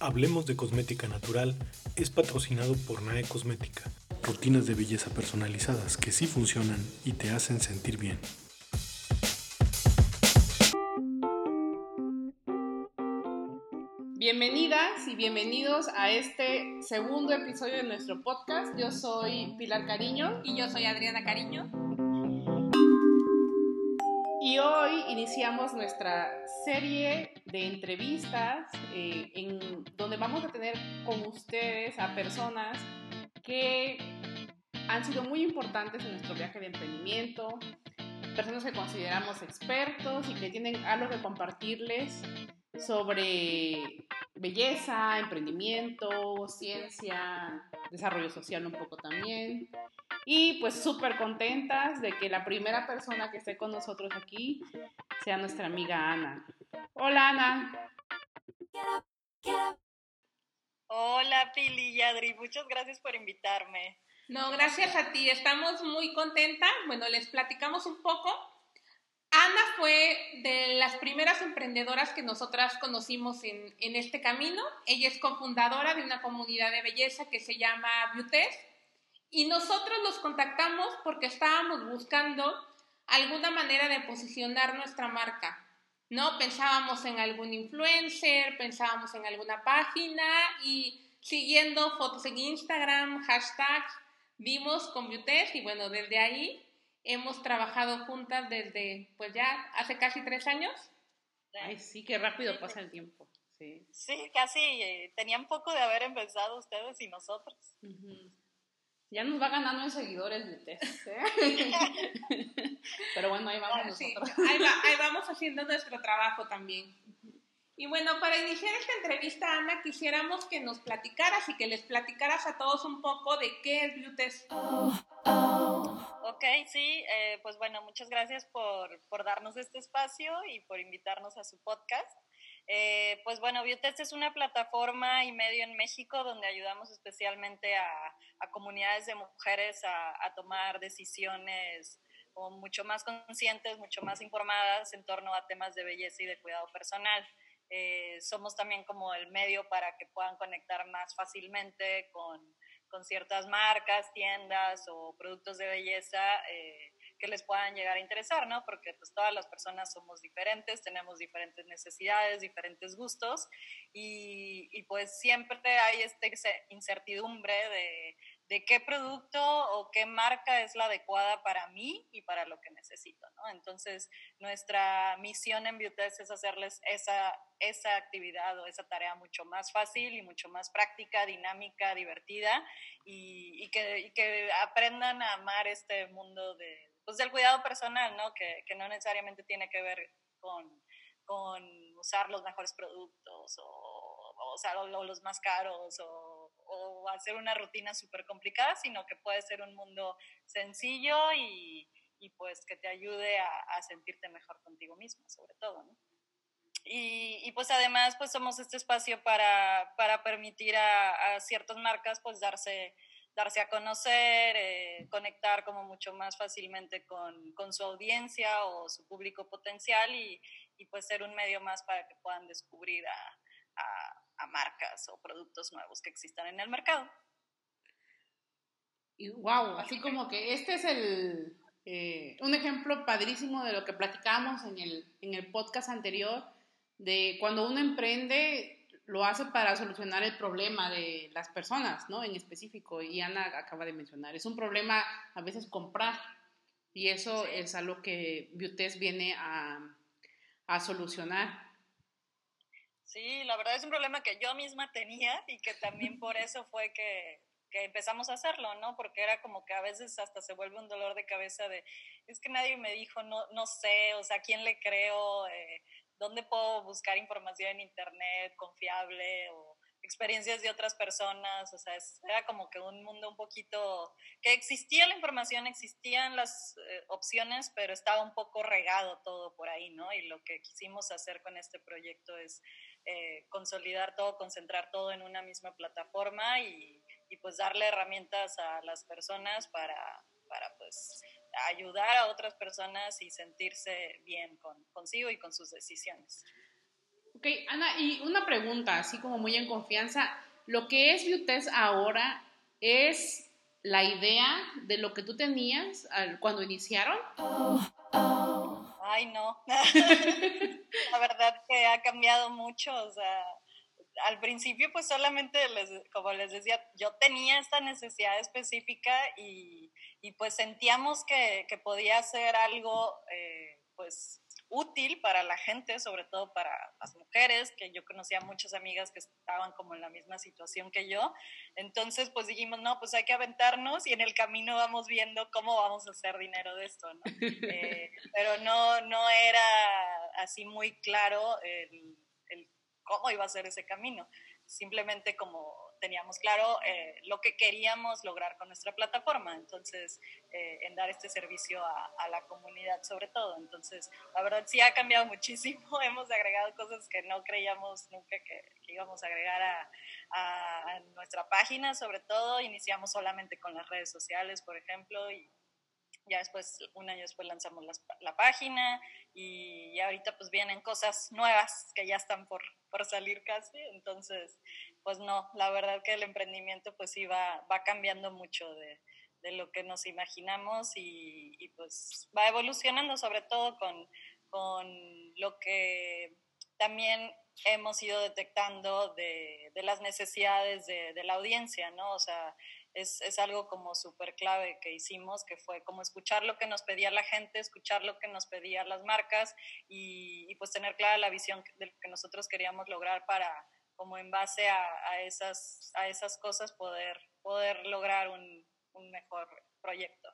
Hablemos de Cosmética Natural es patrocinado por NAE Cosmética. Rutinas de belleza personalizadas que sí funcionan y te hacen sentir bien. Bienvenidas y bienvenidos a este segundo episodio de nuestro podcast. Yo soy Pilar Cariño y yo soy Adriana Cariño. Y hoy iniciamos nuestra serie de entrevistas eh, en donde vamos a tener con ustedes a personas que han sido muy importantes en nuestro viaje de emprendimiento, personas que consideramos expertos y que tienen algo que compartirles sobre belleza, emprendimiento, ciencia, desarrollo social un poco también. Y pues súper contentas de que la primera persona que esté con nosotros aquí sea nuestra amiga Ana. Hola Ana. Hola Pili y Adri, muchas gracias por invitarme. No, gracias a ti, estamos muy contentas. Bueno, les platicamos un poco. Ana fue de las primeras emprendedoras que nosotras conocimos en, en este camino. Ella es cofundadora de una comunidad de belleza que se llama Beautest y nosotros los contactamos porque estábamos buscando alguna manera de posicionar nuestra marca. ¿No? Pensábamos en algún influencer, pensábamos en alguna página y siguiendo fotos en Instagram, hashtags, vimos con y bueno, desde ahí hemos trabajado juntas desde, pues ya hace casi tres años. Ay, sí, qué rápido pasa el tiempo. Sí, sí casi eh, tenían poco de haber empezado ustedes y nosotros. Ya nos va ganando en seguidores de test. ¿eh? Pero bueno, ahí vamos nosotros. ahí, vamos haciendo nuestro trabajo también. Y bueno, para iniciar esta entrevista, Ana, quisiéramos que nos platicaras y que les platicaras a todos un poco de qué es Beautest. Ok, sí, eh, pues bueno, muchas gracias por, por darnos este espacio y por invitarnos a su podcast. Eh, pues bueno, Biotest es una plataforma y medio en México donde ayudamos especialmente a, comunidades de mujeres a, tomar decisiones mucho más conscientes, mucho más informadas en torno a temas de belleza y de cuidado personal. Eh, somos también como el medio para que puedan conectar más fácilmente con, ciertas marcas, tiendas o productos de belleza. Eh, que les puedan llegar a interesar, ¿no? Porque pues todas las personas somos diferentes, tenemos diferentes necesidades, diferentes gustos y, y pues siempre hay esta incertidumbre de, de, qué producto o qué marca es la adecuada para mí y para lo que necesito, ¿no? Entonces, nuestra misión en Beautest es hacerles esa, esa actividad o esa tarea mucho más fácil y mucho más práctica, dinámica, divertida y, y, que, y que aprendan a amar este mundo de pues del cuidado personal, ¿no? Que, que no necesariamente tiene que ver con, con, usar los mejores productos o, o usar los más caros o, o hacer una rutina súper complicada, sino que puede ser un mundo sencillo y, y pues que te ayude a, a, sentirte mejor contigo misma, sobre todo, ¿no? Y, y, pues además pues somos este espacio para, para permitir a, a ciertas marcas pues darse darse a conocer, eh, conectar como mucho más fácilmente con, con, su audiencia o su público potencial y, y, pues ser un medio más para que puedan descubrir a, a, marcas o productos nuevos que existan en el mercado. Y wow, así como que este es el, eh, un ejemplo padrísimo de lo que platicábamos en el, en el podcast anterior, de cuando uno emprende, lo hace para solucionar el problema de las personas, ¿no? En específico, y Ana acaba de mencionar, es un problema a veces comprar, y eso es algo que Biotest viene a, a solucionar. Sí, la verdad es un problema que yo misma tenía y que también por eso fue que, que, empezamos a hacerlo, ¿no? Porque era como que a veces hasta se vuelve un dolor de cabeza de, es que nadie me dijo, no, no sé, o sea, ¿a quién le creo? Eh, dónde puedo buscar información en internet confiable o experiencias de otras personas, o sea, era como que un mundo un poquito, que existía la información, existían las eh, opciones, pero estaba un poco regado todo por ahí, ¿no? Y lo que quisimos hacer con este proyecto es eh, consolidar todo, concentrar todo en una misma plataforma y, y pues darle herramientas a las personas para, para pues ayudar a otras personas y sentirse bien con, consigo y con sus decisiones. Ok, Ana, y una pregunta, así como muy en confianza. Lo que es Biotest ahora es la idea de lo que tú tenías cuando iniciaron. Ay, no. la verdad que ha cambiado mucho, o sea, al principio pues solamente, les, como les decía, yo tenía esta necesidad específica y, pues sentíamos que, podía ser algo eh, pues útil para la gente, sobre todo para las mujeres, que yo conocía muchas amigas que estaban como en la misma situación que yo. Entonces, pues dijimos, no, pues hay que aventarnos y en el camino vamos viendo cómo vamos a hacer dinero de esto, ¿no? Eh, pero no, no era así muy claro el, el cómo iba a ser ese camino. Simplemente como teníamos claro eh, lo que queríamos lograr con nuestra plataforma, entonces, eh, en dar este servicio a, la comunidad sobre todo. Entonces, la verdad sí ha cambiado muchísimo, hemos agregado cosas que no creíamos nunca que, íbamos a agregar a, a, nuestra página, sobre todo, iniciamos solamente con las redes sociales, por ejemplo, y ya después, un año después lanzamos la, página y, ahorita pues vienen cosas nuevas que ya están por, por, salir casi. Entonces, pues no, la verdad que el emprendimiento pues sí va, va cambiando mucho de, de lo que nos imaginamos y, y, pues va evolucionando sobre todo con, con lo que también hemos ido detectando de, de las necesidades de, de, la audiencia, ¿no? O sea, es, es algo como súper clave que hicimos, que fue como escuchar lo que nos pedía la gente, escuchar lo que nos pedían las marcas y, pues tener clara la visión de lo que nosotros queríamos lograr para, como en base a, a esas, a esas cosas, poder, poder lograr un, un mejor proyecto.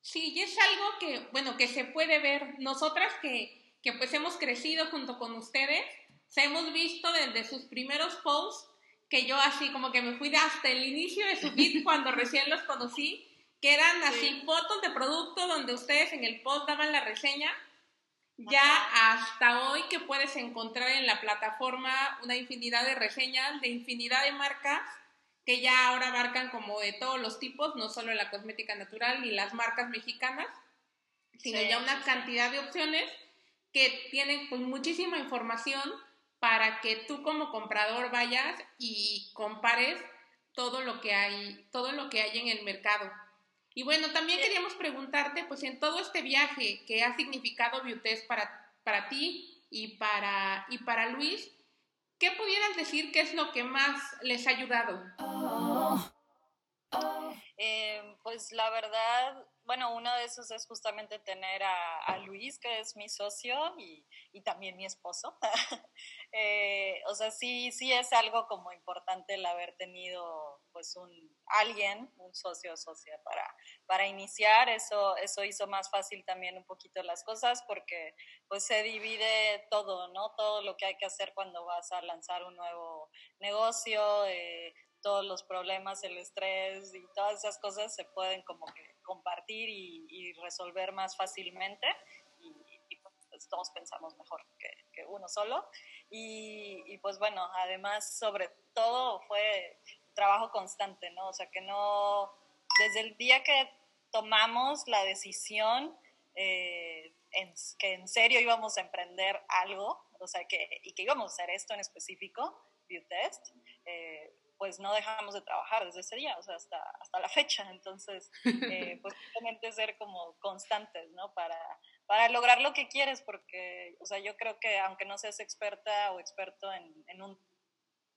Sí, y es algo que, bueno, que se puede ver. Nosotras que, que pues hemos crecido junto con ustedes, se hemos visto desde sus primeros posts que yo así como que me fui hasta el inicio de su feed cuando recién los conocí, que eran así fotos de producto donde ustedes en el post daban la reseña, ya hasta hoy que puedes encontrar en la plataforma una infinidad de reseñas de infinidad de marcas que ya ahora abarcan como de todos los tipos, no solo la cosmética natural ni las marcas mexicanas, sino ya una cantidad de opciones que tienen pues muchísima información para que tú como comprador vayas y compares todo lo que hay, todo lo que hay en el mercado. Y bueno, también queríamos preguntarte, pues en todo este viaje que ha significado Biotest para, para ti y para, y para Luis, ¿qué pudieras decir que es lo que más les ha ayudado? Eh, pues la verdad, bueno, uno de esos es justamente tener a, Luis, que es mi socio y, y también mi esposo. Eh, o sea, sí, sí es algo como importante el haber tenido pues un alguien, un socio o socia para, para iniciar. Eso, eso hizo más fácil también un poquito las cosas porque pues se divide todo, ¿no? Todo lo que hay que hacer cuando vas a lanzar un nuevo negocio, eh, todos los problemas, el estrés y todas esas cosas se pueden como que compartir y, resolver más fácilmente y, pues, todos pensamos mejor que, uno solo. Y, pues bueno, además sobre todo fue trabajo constante, ¿no? O sea, que no, desde el día que tomamos la decisión eh, en, que en serio íbamos a emprender algo, o sea, que, y que íbamos a hacer esto en específico, Viewtest, eh, pues no dejamos de trabajar desde ese día, o sea, hasta, hasta la fecha. Entonces, eh, pues simplemente ser como constantes, ¿no? Para, para lograr lo que quieres, porque, o sea, yo creo que aunque no seas experta o experto en, en un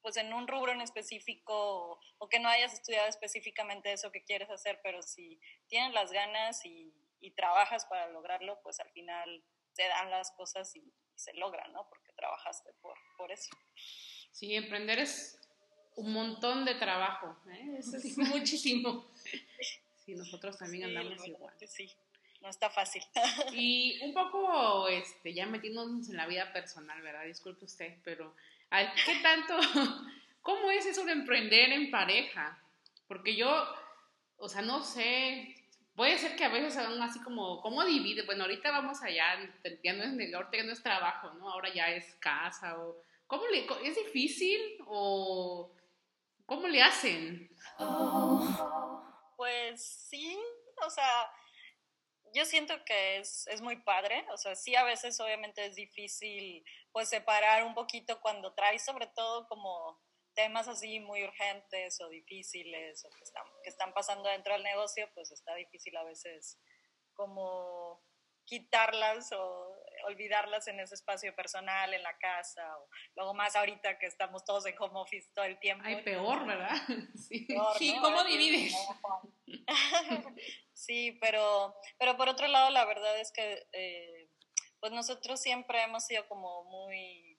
pues en un rubro en específico o, que no hayas estudiado específicamente eso que quieres hacer, pero si tienes las ganas y, y trabajas para lograrlo, pues al final se dan las cosas y, se logran, ¿no? Porque trabajaste por, por eso. Sí, emprender es un montón de trabajo, ¿eh? Eso es muchísimo. Sí, nosotros también andamos igual. Sí, no está fácil. Y un poco, este, ya metiéndonos en la vida personal, ¿verdad? Disculpe usted, pero ¿qué tanto, cómo es eso de emprender en pareja? Porque yo, o sea, no sé, puede ser que a veces hagan así como, ¿cómo divide? Bueno, ahorita vamos allá, ya no es, ahorita ya no es trabajo, ¿no? Ahora ya es casa o... ¿Cómo le, ¿Es difícil o ¿Cómo le hacen? Pues sí, o sea, yo siento que es, es, muy padre, o sea, sí a veces obviamente es difícil pues separar un poquito cuando traes sobre todo como temas así muy urgentes o difíciles o que están, que están pasando dentro del negocio, pues está difícil a veces como quitarlas o olvidarlas en ese espacio personal, en la casa, o luego más ahorita que estamos todos en home office todo el tiempo. Ay, peor, ¿verdad? Sí, sí ¿cómo divides? sí, pero, pero por otro lado, la verdad es que eh, pues nosotros siempre hemos sido como muy,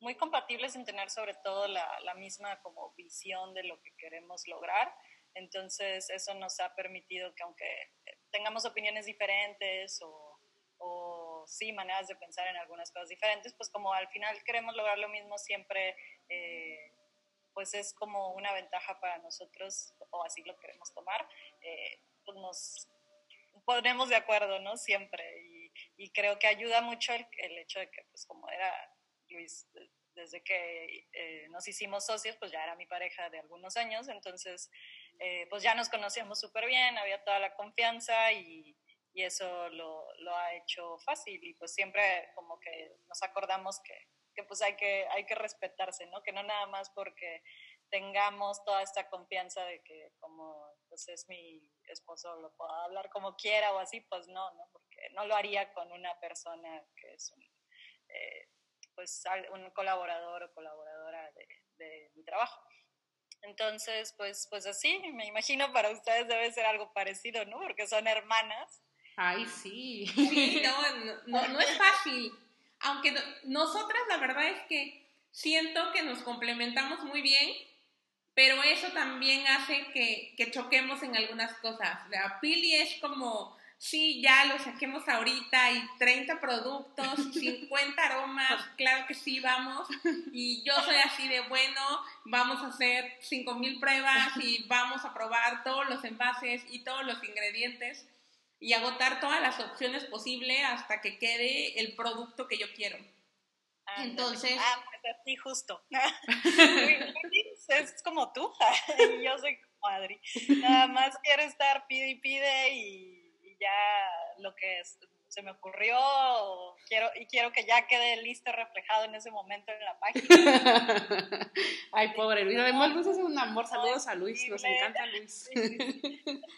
muy compatibles en tener sobre todo la, la misma como visión de lo que queremos lograr. Entonces, eso nos ha permitido que aunque tengamos opiniones diferentes o, o, sí maneras de pensar en algunas cosas diferentes, pues como al final queremos lograr lo mismo siempre, eh, pues es como una ventaja para nosotros, o así lo queremos tomar, eh, pues nos ponemos de acuerdo, ¿no? Siempre. Y, y creo que ayuda mucho el, el, hecho de que, pues como era Luis, desde que eh, nos hicimos socios, pues ya era mi pareja de algunos años, entonces eh, pues ya nos conocíamos súper bien, había toda la confianza y, y eso lo, lo, ha hecho fácil y pues siempre como que nos acordamos que, que, pues hay que, hay que respetarse, ¿no? Que no nada más porque tengamos toda esta confianza de que como pues es mi esposo lo puedo hablar como quiera o así, pues no, ¿no? Porque no lo haría con una persona que es un, eh, pues un colaborador o colaboradora de, de mi trabajo. Entonces, pues, pues así, me imagino para ustedes debe ser algo parecido, ¿no? Porque son hermanas. Ay, sí. Sí, no, no, no es fácil. Aunque nosotras la verdad es que siento que nos complementamos muy bien, pero eso también hace que, que choquemos en algunas cosas. La Pili es como sí, ya lo saquemos ahorita y 30 productos, 50 aromas, claro que sí, vamos. Y yo soy así de bueno, vamos a hacer 5000 pruebas y vamos a probar todos los envases y todos los ingredientes y agotar todas las opciones posibles hasta que quede el producto que yo quiero. Entonces. Ah, pues así justo. es como tú. yo soy madre. Nada más quiero estar pide y pide y ya lo que se me ocurrió quiero, y quiero que ya quede listo, reflejado en ese momento en la página. Ay, pobre Luis. Además, Luis es un amor. Saludos a Luis. Nos encanta Luis.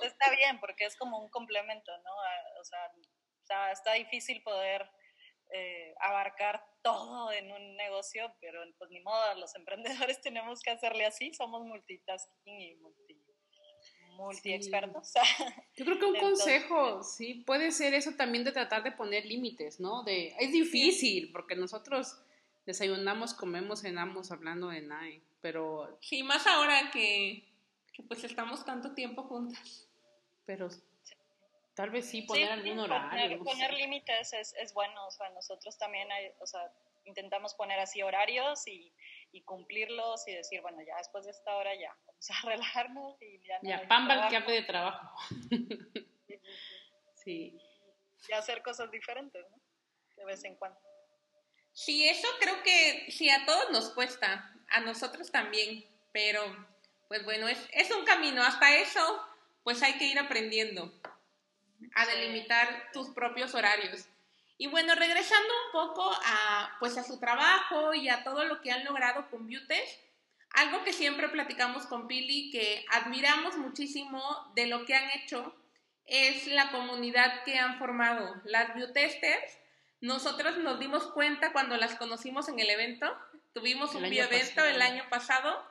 Está bien, porque es como un complemento, ¿no? O sea, está, está difícil poder eh, abarcar todo en un negocio, pero pues ni modo, los emprendedores tenemos que hacerle así. Somos multitasking y multi multi-expertos. Yo creo que un consejo, sí, puede ser eso también de tratar de poner límites, ¿no? De, es difícil, porque nosotros desayunamos, comemos, cenamos hablando de NAE, pero... Sí, más ahora que, que pues estamos tanto tiempo juntas. Pero tal vez sí poner algún horario. Poner, poner límites es, es bueno, o sea, nosotros también hay, o sea, intentamos poner así horarios y, y, cumplirlos y decir, bueno, ya después de esta hora ya, vamos a relajarnos y ya no Ya, pamba el que de trabajo. sí. Y hacer cosas diferentes, ¿no? De vez en cuando. Sí, eso creo que sí, a todos nos cuesta, a nosotros también, pero pues bueno, es, es un camino, hasta eso pues hay que ir aprendiendo a delimitar tus propios horarios. Y bueno, regresando un poco a, pues a su trabajo y a todo lo que han logrado con Beautest, algo que siempre platicamos con Pili, que admiramos muchísimo de lo que han hecho, es la comunidad que han formado. Las Beautesters, nosotros nos dimos cuenta cuando las conocimos en el evento, tuvimos un bioevento el año pasado.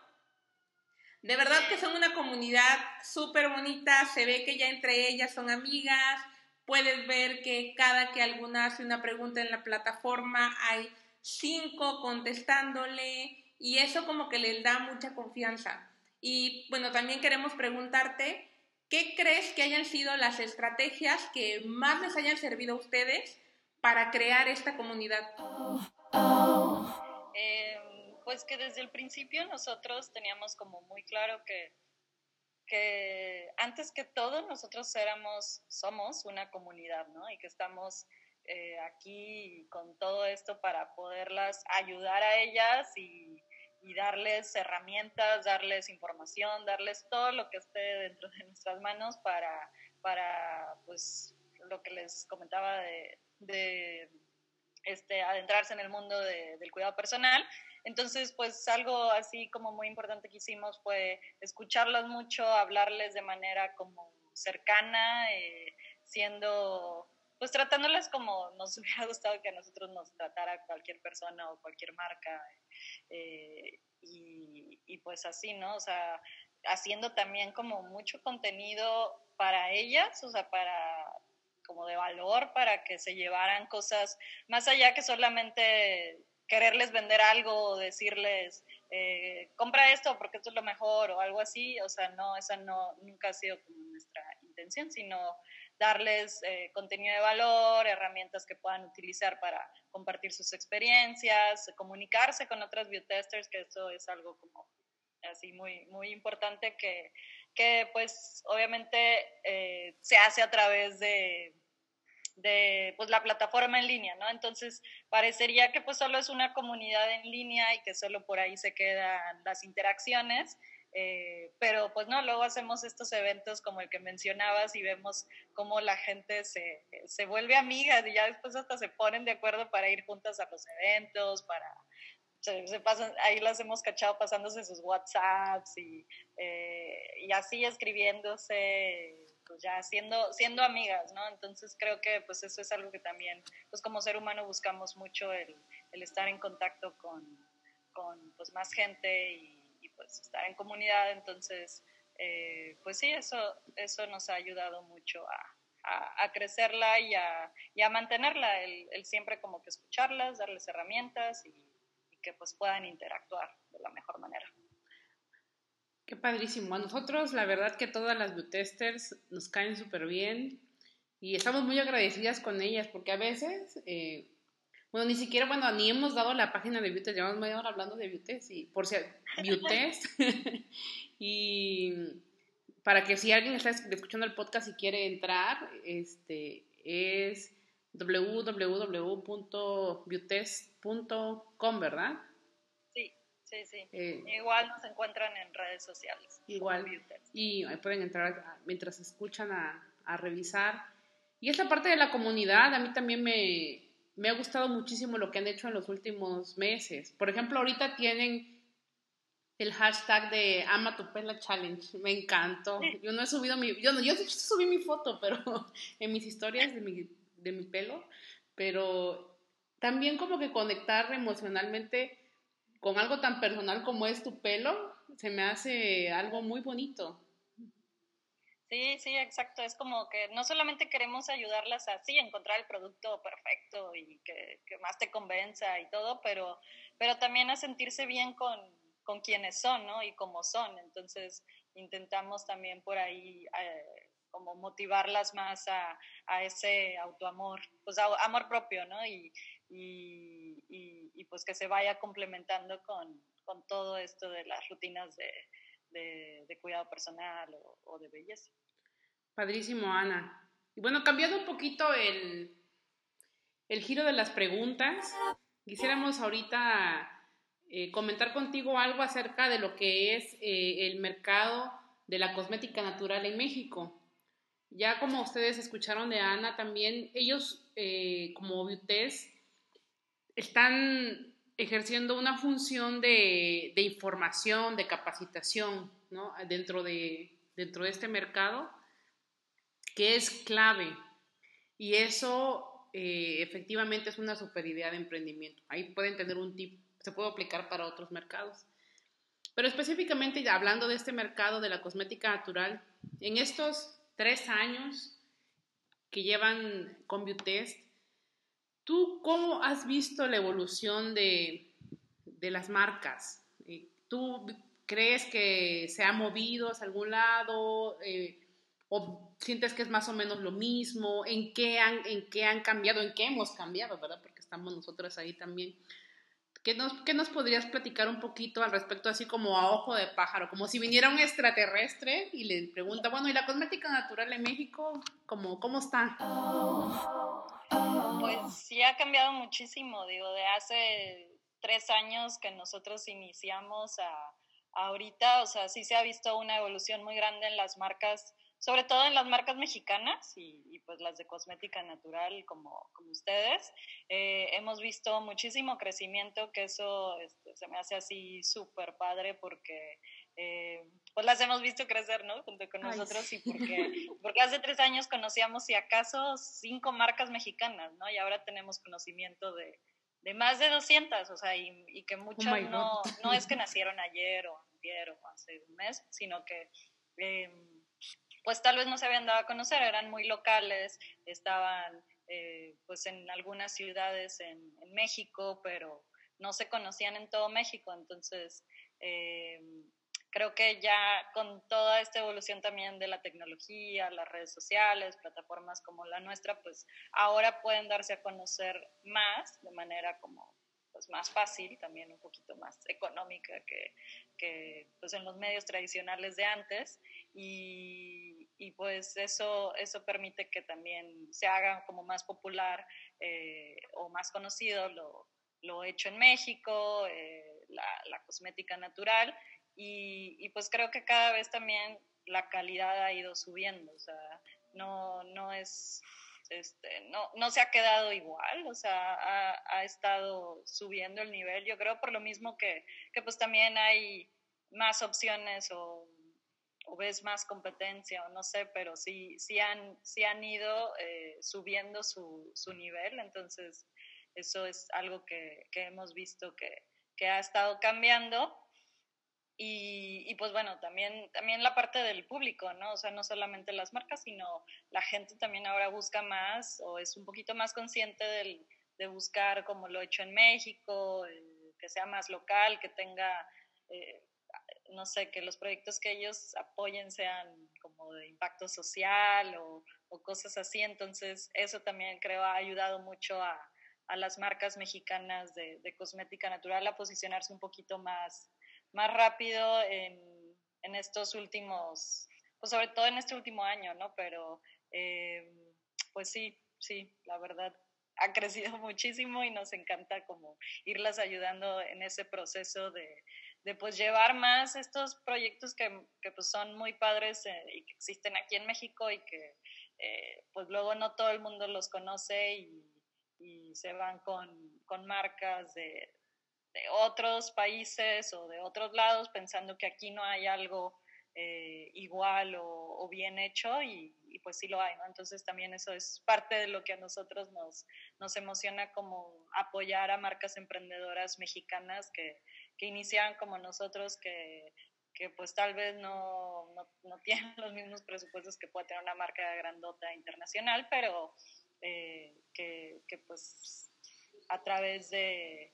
De verdad que son una comunidad súper bonita, se ve que ya entre ellas son amigas, puedes ver que cada que alguna hace una pregunta en la plataforma hay cinco contestándole y eso como que les da mucha confianza. Y bueno, también queremos preguntarte, ¿qué crees que hayan sido las estrategias que más les hayan servido a ustedes para crear esta comunidad? Eh, pues que desde el principio nosotros teníamos como muy claro que que antes que todo nosotros éramos, somos una comunidad, ¿no? Y que estamos eh, aquí con todo esto para poderlas ayudar a ellas y, darles herramientas, darles información, darles todo lo que esté dentro de nuestras manos para, para pues, lo que les comentaba de este, adentrarse en el mundo del cuidado personal. Entonces, pues algo así como muy importante que hicimos fue escucharlos mucho, hablarles de manera como cercana, eh, siendo, pues tratándoles como nos hubiera gustado que a nosotros nos tratara cualquier persona o cualquier marca. Eh, y, y, pues así, ¿no? O sea, haciendo también como mucho contenido para ellas, o sea, para como de valor, para que se llevaran cosas más allá que solamente quererles vender algo o decirles, eh, compra esto porque esto es lo mejor o algo así, o sea, no, esa no, nunca ha sido como nuestra intención, sino darles eh, contenido de valor, herramientas que puedan utilizar para compartir sus experiencias, comunicarse con otras biotesters, que eso es algo como así muy, muy importante que, que pues obviamente eh, se hace a través de, de pues, la plataforma en línea, ¿no? Entonces, parecería que pues solo es una comunidad en línea y que solo por ahí se quedan las interacciones, eh, pero pues no, luego hacemos estos eventos como el que mencionabas y vemos cómo la gente se, se vuelve amiga y ya después hasta se ponen de acuerdo para ir juntas a los eventos, para... Se, pasan, ahí las hemos cachado pasándose sus WhatsApps y, eh, y así escribiéndose pues ya siendo, siendo amigas, ¿no? Entonces creo que pues eso es algo que también, pues como ser humano buscamos mucho el, el estar en contacto con, con pues más gente y, pues estar en comunidad, entonces eh, pues sí, eso, eso nos ha ayudado mucho a, a, crecerla y a, y a mantenerla, el, el, siempre como que escucharlas, darles herramientas y, y que pues puedan interactuar de la mejor manera. Qué padrísimo. A nosotros, la verdad que todas las bootesters nos caen súper bien y estamos muy agradecidas con ellas porque a veces, eh, bueno, ni siquiera, bueno, ni hemos dado la página de Beautest, llevamos media hora hablando de Beautest y por si Beautest y para que si alguien está escuchando el podcast y quiere entrar, este es www.beautest.com, ¿verdad? Sí, sí. Eh, igual nos encuentran en redes sociales. Igual. Y pueden entrar mientras escuchan a, a, revisar. Y esta parte de la comunidad, a mí también me, me ha gustado muchísimo lo que han hecho en los últimos meses. Por ejemplo, ahorita tienen el hashtag de Ama tu Challenge. Me encantó. Yo no he subido mi. Yo, no, yo subí mi foto, pero en mis historias de mi, de mi pelo. Pero también como que conectar emocionalmente con algo tan personal como es tu pelo, se me hace algo muy bonito. Sí, sí, exacto. Es como que no solamente queremos ayudarlas así, encontrar el producto perfecto y que, más te convenza y todo, pero, pero también a sentirse bien con, con quienes son, ¿no? Y cómo son. Entonces, intentamos también por ahí eh, como motivarlas más a, a, ese autoamor, pues amor propio, ¿no? Y, y, y, pues que se vaya complementando con, con, todo esto de las rutinas de, de, cuidado personal o, de belleza. Padrísimo, Ana. Y bueno, cambiando un poquito el, el giro de las preguntas, quisiéramos ahorita eh, comentar contigo algo acerca de lo que es eh, el mercado de la cosmética natural en México. Ya como ustedes escucharon de Ana también, ellos eh, como Beautés están ejerciendo una función de, información, de capacitación ¿no? dentro, de, dentro de este mercado que es clave. Y eso eh, efectivamente es una super idea de emprendimiento. Ahí pueden tener un tip, se puede aplicar para otros mercados. Pero específicamente hablando de este mercado de la cosmética natural, en estos tres años que llevan con Beautest, ¿Tú cómo has visto la evolución de, las marcas? Eh, ¿Tú crees que se ha movido hacia algún lado? Eh, ¿O sientes que es más o menos lo mismo? ¿En qué, han, ¿En qué han cambiado? ¿En qué hemos cambiado? ¿Verdad? Porque estamos nosotros ahí también. ¿Qué nos, ¿Qué nos podrías platicar un poquito al respecto, así como a ojo de pájaro? Como si viniera un extraterrestre y le pregunta, bueno, ¿y la cosmética natural en México? ¿Cómo, cómo está? Pues sí ha cambiado muchísimo, digo, de hace tres años que nosotros iniciamos a, ahorita, o sea, sí se ha visto una evolución muy grande en las marcas sobre todo en las marcas mexicanas y, pues las de cosmética natural como, como ustedes. Eh, hemos visto muchísimo crecimiento, que eso este, se me hace así súper padre porque eh, pues las hemos visto crecer, ¿no? Junto con nosotros y porque, porque hace tres años conocíamos si acaso cinco marcas mexicanas, ¿no? Y ahora tenemos conocimiento de, de más de 200, o sea, y, que oh muchas no, no es que nacieron ayer o ayer o hace un mes, sino que... Eh, pues tal vez no se habían dado a conocer, eran muy locales, estaban eh, pues en algunas ciudades en, México, pero no se conocían en todo México, entonces eh, creo que ya con toda esta evolución también de la tecnología, las redes sociales, plataformas como la nuestra, pues ahora pueden darse a conocer más de manera como pues más fácil, también un poquito más económica que, que pues en los medios tradicionales de antes. Y, y, pues eso, eso permite que también se haga como más popular eh, o más conocido lo, lo, hecho en México, eh, la, la, cosmética natural y, y, pues creo que cada vez también la calidad ha ido subiendo, o sea, no, no es este, no, no se ha quedado igual, o sea, ha, estado subiendo el nivel, yo creo por lo mismo que, que pues también hay más opciones o, ves más competencia o no sé, pero sí, sí, han, sí han ido eh, subiendo su, su, nivel, entonces eso es algo que, que hemos visto que, que ha estado cambiando y, pues bueno, también, también la parte del público, ¿no? O sea, no solamente las marcas, sino la gente también ahora busca más o es un poquito más consciente del, de buscar como lo he hecho en México, que sea más local, que tenga, eh, no sé, que los proyectos que ellos apoyen sean como de impacto social o, cosas así. Entonces, eso también creo ha ayudado mucho a, a las marcas mexicanas de, de cosmética natural a posicionarse un poquito más más rápido en, en estos últimos, pues sobre todo en este último año, ¿no? Pero eh, pues sí, sí, la verdad ha crecido muchísimo y nos encanta como irlas ayudando en ese proceso de, de pues llevar más estos proyectos que, que pues son muy padres eh, y que existen aquí en México y que eh, pues luego no todo el mundo los conoce y, y se van con, con marcas de, de otros países o de otros lados pensando que aquí no hay algo eh, igual o, bien hecho y, pues sí lo hay, ¿no? Entonces también eso es parte de lo que a nosotros nos, nos emociona como apoyar a marcas emprendedoras mexicanas que, que inician como nosotros, que, que pues tal vez no, no, no, tienen los mismos presupuestos que puede tener una marca grandota internacional, pero eh, que, que pues a través de,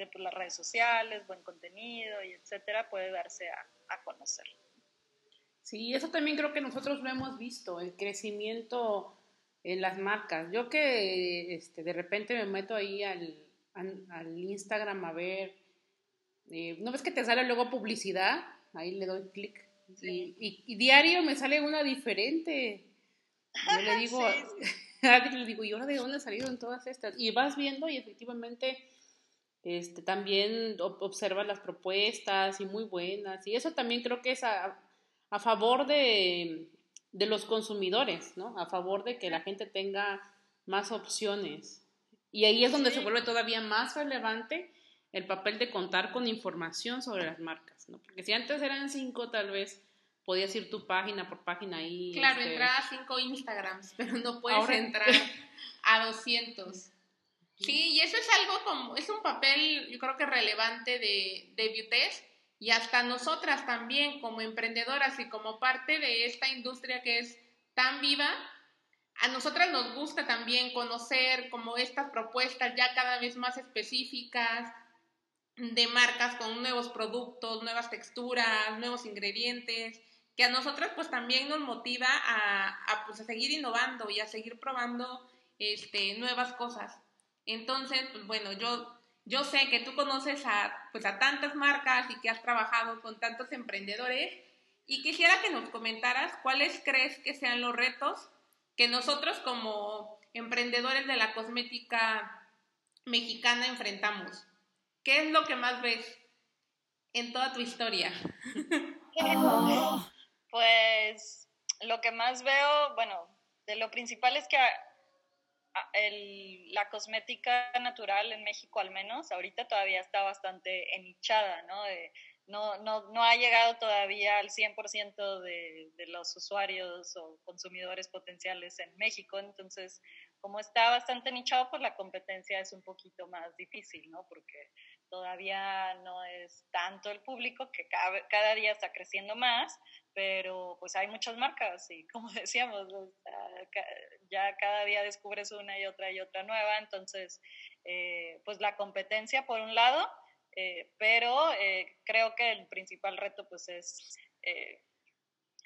de pues, las redes sociales, buen contenido y etcétera, puede darse a, a conocer. Sí, eso también creo que nosotros lo hemos visto, el crecimiento en las marcas. Yo que este, de repente me meto ahí al, al, Instagram a ver, eh, ¿no ves que te sale luego publicidad? Ahí le doy clic. Y, y, diario me sale una diferente. Yo le digo, le digo, ¿y ahora de dónde salieron todas estas? Y vas viendo y efectivamente este, también observa las propuestas y muy buenas. Y eso también creo que es a, a favor de, de, los consumidores, ¿no? A favor de que la gente tenga más opciones. Y ahí es donde se vuelve todavía más relevante el papel de contar con información sobre las marcas, ¿no? Porque si antes eran cinco, tal vez podías ir tu página por página ahí. Claro, este... entrar a cinco Instagrams, pero no puedes entrar a 200. Sí, y eso es algo como, es un papel yo creo que relevante de, de y hasta nosotras también como emprendedoras y como parte de esta industria que es tan viva, a nosotras nos gusta también conocer como estas propuestas ya cada vez más específicas de marcas con nuevos productos, nuevas texturas, nuevos ingredientes, que a nosotras pues también nos motiva a, a, pues, a seguir innovando y a seguir probando este, nuevas cosas. Entonces, pues bueno, yo, yo sé que tú conoces a, pues a tantas marcas y que has trabajado con tantos emprendedores y quisiera que nos comentaras cuáles crees que sean los retos que nosotros como emprendedores de la cosmética mexicana enfrentamos. ¿Qué es lo que más ves en toda tu historia? pues lo que más veo, bueno, de lo principal es que la cosmética natural en México al menos, ahorita todavía está bastante enichada, ¿no? no, no, no, ha llegado todavía al 100% de, de los usuarios o consumidores potenciales en México, entonces como está bastante nichado, pues la competencia es un poquito más difícil, ¿no? Porque todavía no es tanto el público, que cada, cada día está creciendo más, pero pues hay muchas marcas y como decíamos, ya cada día descubres una y otra y otra nueva, entonces eh, pues la competencia por un lado, eh, pero eh, creo que el principal reto pues es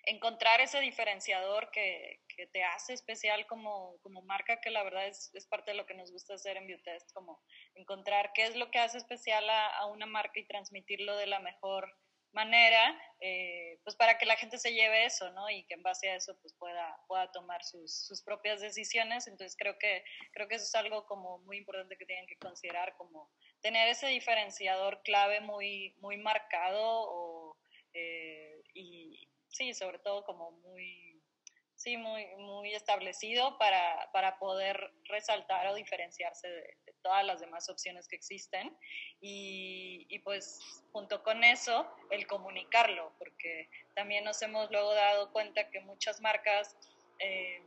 encontrar ese diferenciador que, que, te hace especial como, como marca, que la verdad es, es, parte de lo que nos gusta hacer en Biotest, como encontrar qué es lo que hace especial a, a una marca y transmitirlo de la mejor manera, eh, pues para que la gente se lleve eso, ¿no? Y que en base a eso pues pueda, pueda tomar sus, sus, propias decisiones. Entonces creo que, creo que eso es algo como muy importante que tienen que considerar, como tener ese diferenciador clave muy, muy marcado o, eh, y sí, sobre todo como muy, sí, muy, muy establecido para, para poder resaltar o diferenciarse de, todas las demás opciones que existen. Y, y, pues junto con eso, el comunicarlo, porque también nos hemos luego dado cuenta que muchas marcas... Eh,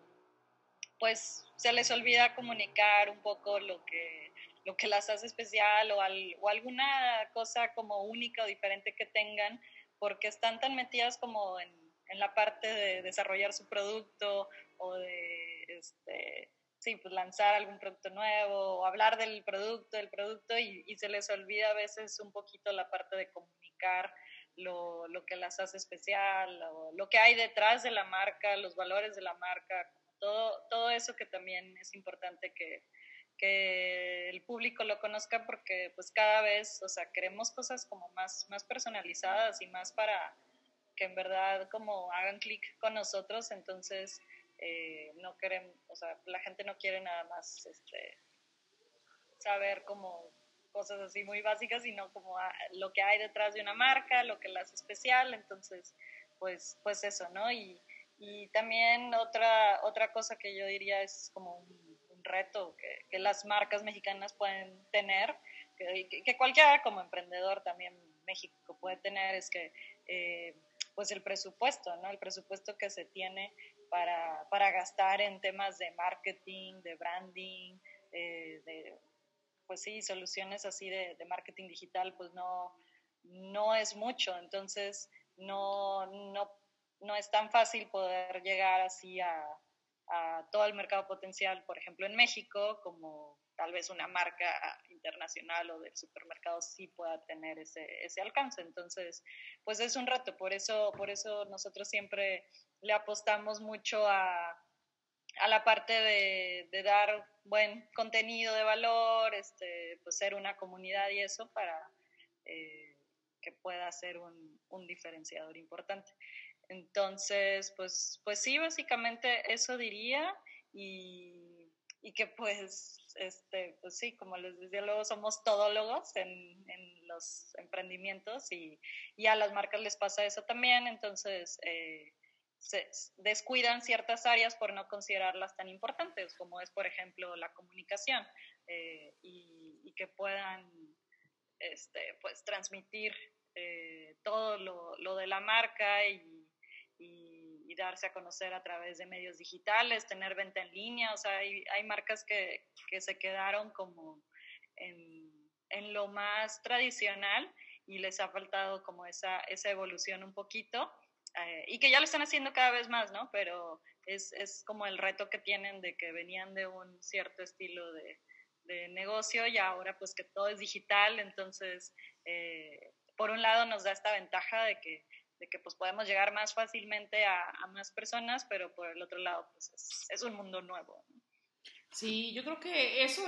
pues se les olvida comunicar un poco lo que, lo que las hace especial o, o, alguna cosa como única o diferente que tengan, porque están tan metidas como en, en la parte de desarrollar su producto o de este, sí, pues lanzar algún producto nuevo o hablar del producto, del producto y, y, se les olvida a veces un poquito la parte de comunicar lo, lo, que las hace especial, o lo que hay detrás de la marca, los valores de la marca, todo, todo eso que también es importante que, que el público lo conozca porque pues cada vez, o sea, queremos cosas como más, más personalizadas y más para, que en verdad como hagan clic con nosotros, entonces eh, no queremos, o sea, la gente no quiere nada más este, saber como cosas así muy básicas, sino como lo que hay detrás de una marca, lo que la hace especial, entonces, pues, pues eso, ¿no? Y, y también otra, otra cosa que yo diría es como un, reto que, que, las marcas mexicanas pueden tener, que, que, cualquiera como emprendedor también México puede tener, es que eh, pues el presupuesto, ¿no? El presupuesto que se tiene para, para gastar en temas de marketing, de branding, eh, de, pues sí, soluciones así de, de, marketing digital, pues no, no es mucho. Entonces, no, no, no es tan fácil poder llegar así a, a todo el mercado potencial, por ejemplo, en México, como tal vez una marca internacional o del supermercado sí pueda tener ese, ese alcance. Entonces, pues es un reto, por eso, por eso nosotros siempre le apostamos mucho a, a la parte de, de, dar buen contenido de valor, este, pues ser una comunidad y eso para eh, que pueda ser un, un, diferenciador importante. Entonces, pues, pues sí, básicamente eso diría y, y que pues este, pues sí, como les decía, luego somos todólogos en, en los emprendimientos y, y, a las marcas les pasa eso también, entonces eh, se descuidan ciertas áreas por no considerarlas tan importantes, como es, por ejemplo, la comunicación eh, y, que puedan este, pues, transmitir eh, todo lo, lo, de la marca y darse a conocer a través de medios digitales, tener venta en línea, o sea, hay, hay marcas que, que, se quedaron como en, en, lo más tradicional y les ha faltado como esa, esa evolución un poquito eh, y que ya lo están haciendo cada vez más, ¿no? Pero es, es como el reto que tienen de que venían de un cierto estilo de, de negocio y ahora pues que todo es digital, entonces eh, por un lado nos da esta ventaja de que de que pues podemos llegar más fácilmente a, a más personas, pero por el otro lado pues es, es un mundo nuevo. Sí, yo creo que eso,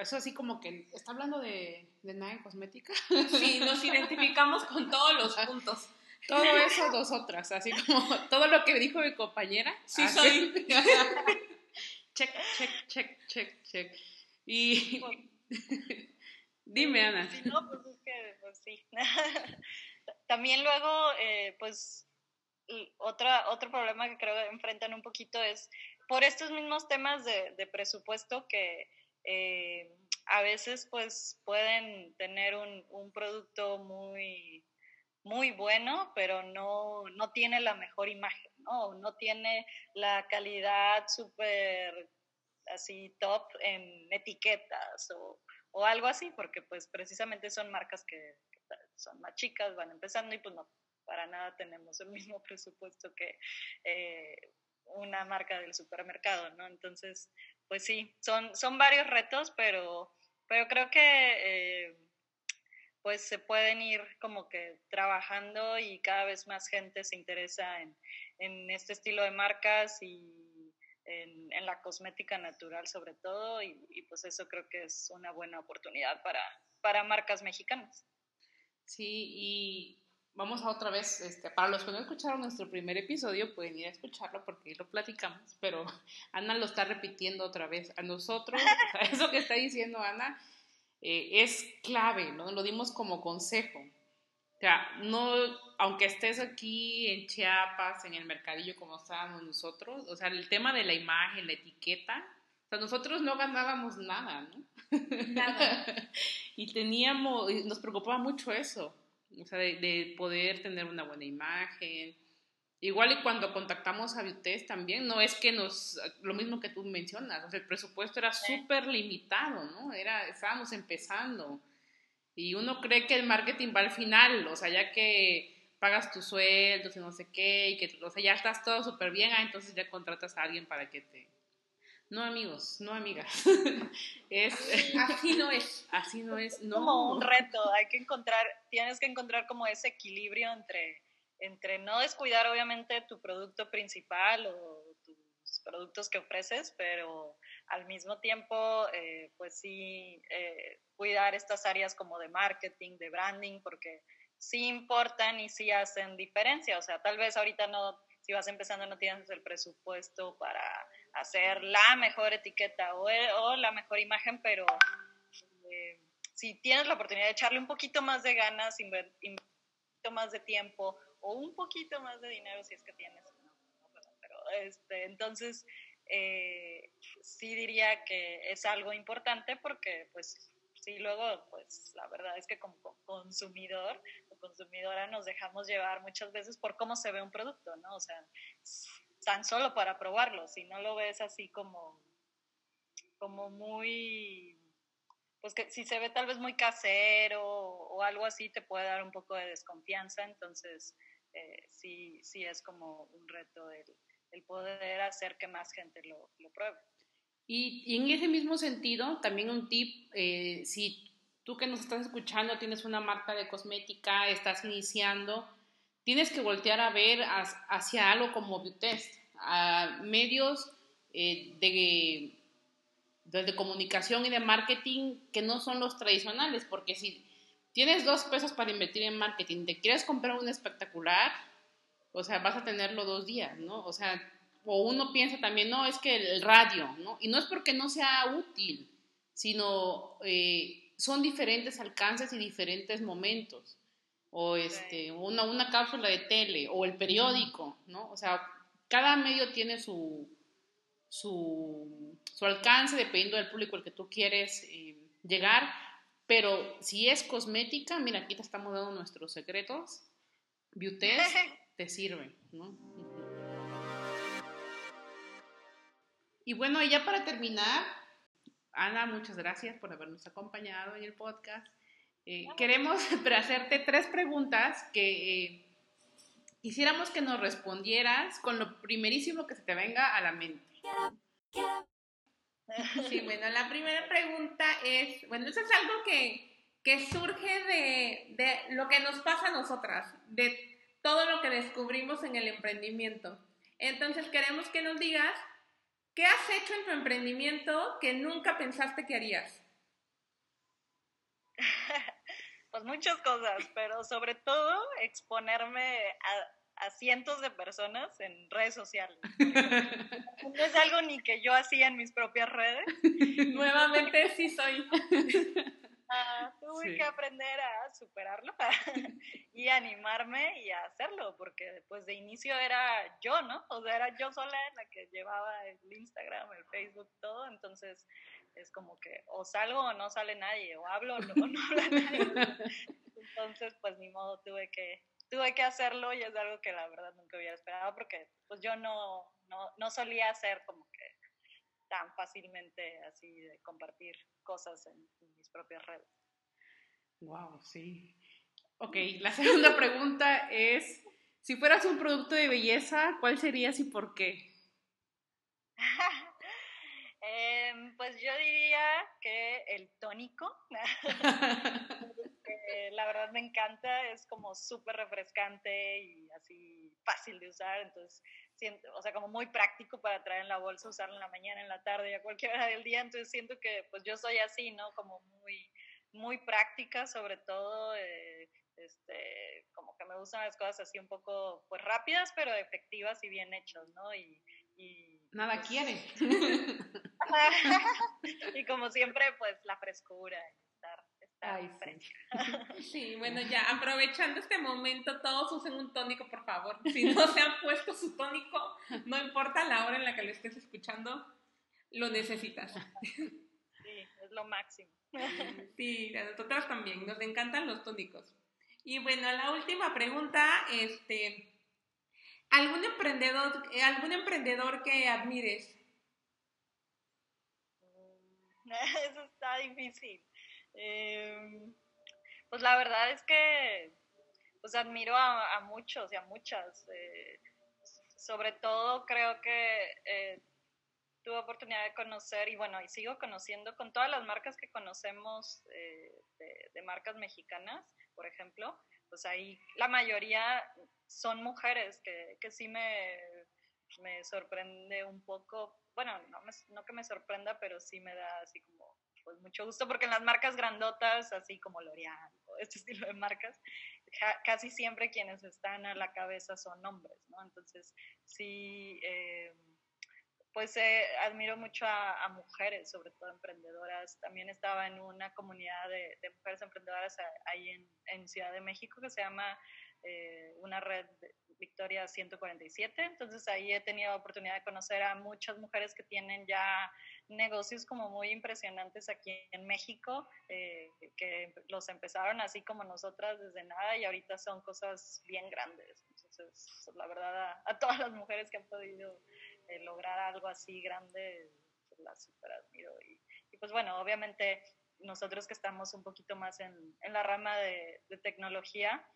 eso así como que está hablando de, de nada cosmética. Sí, nos identificamos con todos los puntos. Todo eso nosotras, así como todo lo que dijo mi compañera. Sí, soy. check, check, check, check, check. Y dime, Ana. Si no, pues es que, pues sí. También luego, eh, pues otra, otro problema que creo que enfrentan un poquito es por estos mismos temas de, presupuesto que eh, a veces pues pueden tener un, un, producto muy, muy bueno, pero no, no tiene la mejor imagen, ¿no? No tiene la calidad súper así top en etiquetas o, o, algo así, porque pues precisamente son marcas que, son más chicas, van empezando y pues no, para nada tenemos el mismo presupuesto que eh, una marca del supermercado, ¿no? Entonces, pues sí, son, son varios retos, pero, pero creo que eh, pues se pueden ir como que trabajando y cada vez más gente se interesa en, en este estilo de marcas y en, la cosmética natural sobre todo y, y, pues eso creo que es una buena oportunidad para, para marcas mexicanas. Sí, y vamos a otra vez, este, para los que no escucharon nuestro primer episodio, pueden ir a escucharlo porque lo platicamos, pero Ana lo está repitiendo otra vez. A nosotros, eso que está diciendo Ana eh, es clave, ¿no? Lo dimos como consejo. O sea, no, aunque estés aquí en Chiapas, en el mercadillo como estábamos nosotros, o sea, el tema de la imagen, la etiqueta, sea, nosotros no ganábamos nada, ¿no? Nada. y teníamos, nos preocupaba mucho eso o sea, de, poder tener una buena imagen. Igual y cuando contactamos a Biotest también, no es que nos, lo mismo que tú mencionas, o sea, el presupuesto era súper limitado, ¿no? Era, estábamos empezando. Y uno cree que el marketing va al final, o sea, ya que pagas tus sueldos y no sé qué, y que, o sea, ya estás todo súper bien, ah, entonces ya contratas a alguien para que te, no amigos, no amigas. es, así no es. Así no es. No. Como un reto, hay que encontrar, tienes que encontrar como ese equilibrio entre, entre no descuidar obviamente tu producto principal o tus productos que ofreces, pero al mismo tiempo, eh, pues sí, eh, cuidar estas áreas como de marketing, de branding, porque sí importan y sí hacen diferencia. O sea, tal vez ahorita no, si vas empezando no tienes el presupuesto para hacer la mejor etiqueta o, la mejor imagen, pero eh, si tienes la oportunidad de echarle un poquito más de ganas, un poquito más de tiempo o un poquito más de dinero, si es que tienes, pero este, entonces eh, sí diría que es algo importante porque pues sí, luego pues la verdad es que como consumidor o consumidora nos dejamos llevar muchas veces por cómo se ve un producto, ¿no? O sea, tan solo para probarlo, si no lo ves así como, como muy, pues que si se ve tal vez muy casero o, algo así, te puede dar un poco de desconfianza, entonces eh, sí, sí es como un reto el, el, poder hacer que más gente lo, lo pruebe. Y, y, en ese mismo sentido, también un tip, eh, si tú que nos estás escuchando tienes una marca de cosmética, estás iniciando, tienes que voltear a ver hacia algo como Biotest, a medios eh, de, de, comunicación y de marketing que no son los tradicionales, porque si tienes dos pesos para invertir en marketing, te quieres comprar un espectacular, o sea, vas a tenerlo dos días, ¿no? O sea, o uno piensa también, no, es que el radio, ¿no? Y no es porque no sea útil, sino eh, son diferentes alcances y diferentes momentos o este, una, una cápsula de tele, o el periódico, ¿no? O sea, cada medio tiene su, su, su alcance dependiendo del público al que tú quieres eh, llegar, pero si es cosmética, mira, aquí te estamos dando nuestros secretos, Beautest te sirve, ¿no? Y bueno, ya para terminar, Ana, muchas gracias por habernos acompañado en el podcast. Eh, queremos hacerte tres preguntas que eh, quisiéramos que nos respondieras con lo primerísimo que se te venga a la mente. Sí, bueno, la primera pregunta es, bueno, eso es algo que, que surge de, de lo que nos pasa a nosotras, de todo lo que descubrimos en el emprendimiento. Entonces queremos que nos digas, ¿qué has hecho en tu emprendimiento que nunca pensaste que harías? pues muchas cosas, pero sobre todo exponerme a, cientos de personas en redes sociales. No es algo ni que yo hacía en mis propias redes. Nuevamente sí soy. Ah, tuve que aprender a superarlo y animarme y a hacerlo, porque pues de inicio era yo, ¿no? O sea, era yo sola la que llevaba el Instagram, el Facebook, todo, entonces es como que o salgo o no sale nadie, o hablo o no, no habla nadie. Entonces, pues ni modo, tuve que, tuve que hacerlo y es algo que la verdad nunca hubiera esperado porque pues yo no, no, no solía hacer como que tan fácilmente así de compartir cosas en, mis propias redes. Wow, sí. Ok, la segunda pregunta es, si fueras un producto de belleza, ¿cuál serías y por qué? Em, pues yo diría que el tónico. la verdad me encanta, es como súper refrescante y así fácil de usar, entonces, siento, o sea, como muy práctico para traer en la bolsa, usarlo en la mañana, en la tarde y a cualquier hora del día, entonces siento que pues yo soy así, ¿no? Como muy, muy práctica, sobre todo, eh, este, como que me gustan las cosas así un poco, pues rápidas, pero efectivas y bien hechas, ¿no? Y, Nada pues, quiere. y como siempre, pues la frescura, estar Ay, sí. bueno, ya aprovechando este momento, todos usen un tónico, por favor. Si no se han puesto su tónico, no importa la hora en la que lo estés escuchando, lo necesitas. Sí, es lo máximo. Sí, a nosotros también, nos encantan los tónicos. Y bueno, la última pregunta, este, ¿algún emprendedor, algún emprendedor que admires? Eso está difícil. Em, pues la verdad es que pues admiro a, muchos y a muchas. Eh, sobre todo creo que eh, tuve oportunidad de conocer y bueno, y sigo conociendo con todas las marcas que conocemos eh, de, marcas mexicanas, por ejemplo, pues ahí la mayoría son mujeres que, que sí me, me sorprende un poco, bueno, no, no que me sorprenda, pero sí me da así como pues mucho gusto, porque en las marcas grandotas, así como L'Oreal este estilo de marcas, casi siempre quienes están a la cabeza son hombres, ¿no? Entonces, sí, eh, pues eh, admiro mucho a, mujeres, sobre todo emprendedoras. También estaba en una comunidad de, mujeres emprendedoras ahí en, en, Ciudad de México que se llama eh, una red Victoria 147. Entonces ahí he tenido oportunidad de conocer a muchas mujeres que tienen ya negocios como muy impresionantes aquí en México, eh, que los empezaron así como nosotras desde nada y ahorita son cosas bien grandes. Entonces, la verdad, a, todas las mujeres que han podido eh, lograr algo así grande, pues, las super admiro. Y, pues bueno, obviamente nosotros que estamos un poquito más en, en la rama de, de tecnología,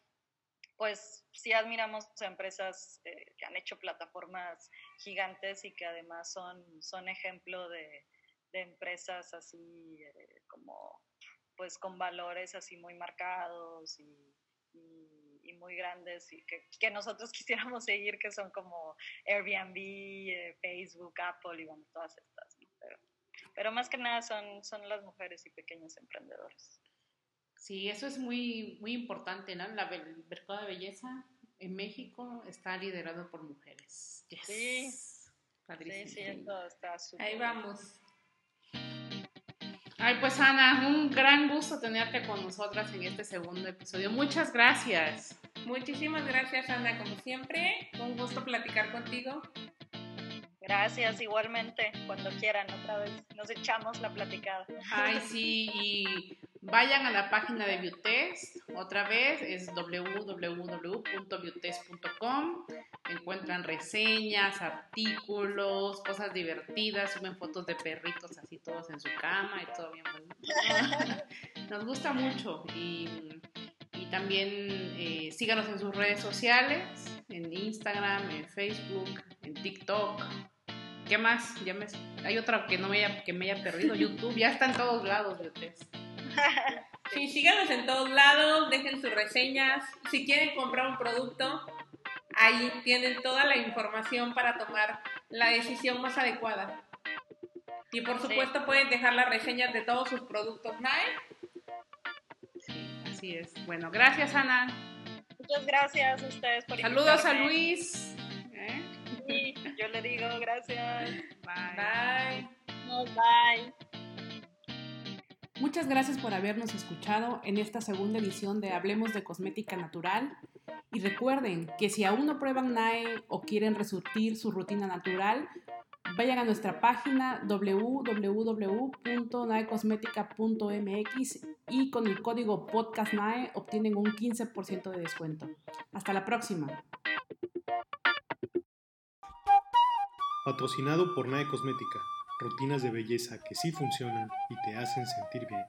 pues sí admiramos a empresas eh, que han hecho plataformas gigantes y que además son, son ejemplo de, empresas así eh, como pues con valores así muy marcados y, muy grandes y que, nosotros quisiéramos seguir que son como Airbnb, eh, Facebook, Apple y bueno, todas estas. Pero, pero, más que nada son, son las mujeres y pequeños emprendedores. Sí, eso es muy, muy importante, ¿no? La, el mercado de belleza en México está liderado por mujeres. Sí. Sí, sí, está súper. Ahí vamos. Ay, pues Ana, un gran gusto tenerte con nosotras en este segundo episodio. Muchas gracias. Muchísimas gracias, Ana, como siempre. Un gusto platicar contigo. Gracias, igualmente. Cuando quieran, otra vez nos echamos la platicada. Ay, sí, y vayan a la página de Biotest. Otra vez es www.biotest.com. Encuentran reseñas, artículos, cosas divertidas, suben fotos de perritos así todos en su cama y todo bien bonito. Nos gusta mucho y, también eh, síganos en sus redes sociales, en Instagram, en Facebook, en TikTok ¿Qué más? Hay otra que no me haya, que me haya perdido. YouTube, ya está en todos lados, ustedes. Sí, síganos en todos lados, dejen sus reseñas. Si quieren comprar un producto, ahí tienen toda la información para tomar la decisión más adecuada. Y por supuesto pueden dejar las reseñas de todos sus productos, ¿no? Sí, así es. Bueno, gracias Ana. Muchas gracias a ustedes por Saludos a Luis yo le digo gracias. Bye. Bye. bye. Muchas gracias por habernos escuchado en esta segunda edición de Hablemos de Cosmética Natural. Y recuerden que si aún no prueban NAE o quieren resurtir su rutina natural, vayan a nuestra página www.naecosmetica.mx y con el código PODCASTNAE obtienen un 15% de descuento. Hasta la próxima. Patrocinado por NAE Cosmética, rutinas de belleza que sí funcionan y te hacen sentir bien.